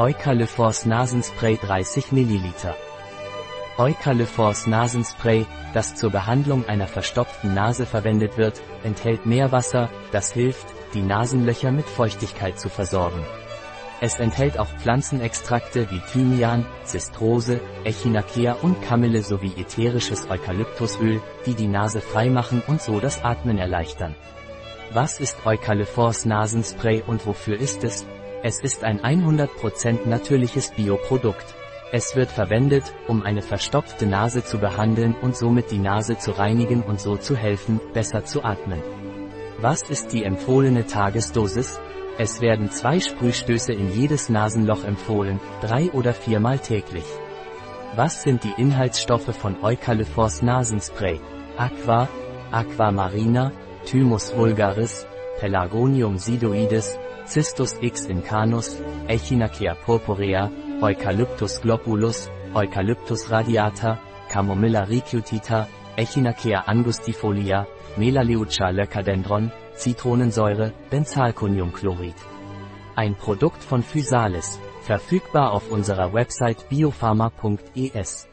Eucalyphos Nasenspray 30 ml. Eucalyphos Nasenspray, das zur Behandlung einer verstopften Nase verwendet wird, enthält Meerwasser, das hilft, die Nasenlöcher mit Feuchtigkeit zu versorgen. Es enthält auch Pflanzenextrakte wie Thymian, Zistrose, Echinacea und Kamille sowie ätherisches Eukalyptusöl, die die Nase freimachen und so das Atmen erleichtern. Was ist Eucalyphos Nasenspray und wofür ist es? Es ist ein 100% natürliches Bioprodukt. Es wird verwendet, um eine verstopfte Nase zu behandeln und somit die Nase zu reinigen und so zu helfen, besser zu atmen. Was ist die empfohlene Tagesdosis? Es werden zwei Sprühstöße in jedes Nasenloch empfohlen, drei oder viermal täglich. Was sind die Inhaltsstoffe von Eucalyphos Nasenspray? Aqua, Aquamarina, Thymus vulgaris, Pelargonium sidoides, Cistus x incanus, Echinacea purpurea, Eucalyptus globulus, Eucalyptus radiata, Camomilla recutita, Echinacea angustifolia, Melaleuca leucadendron, Zitronensäure, Benzalkoniumchlorid. Ein Produkt von Physalis, verfügbar auf unserer Website biopharma.es.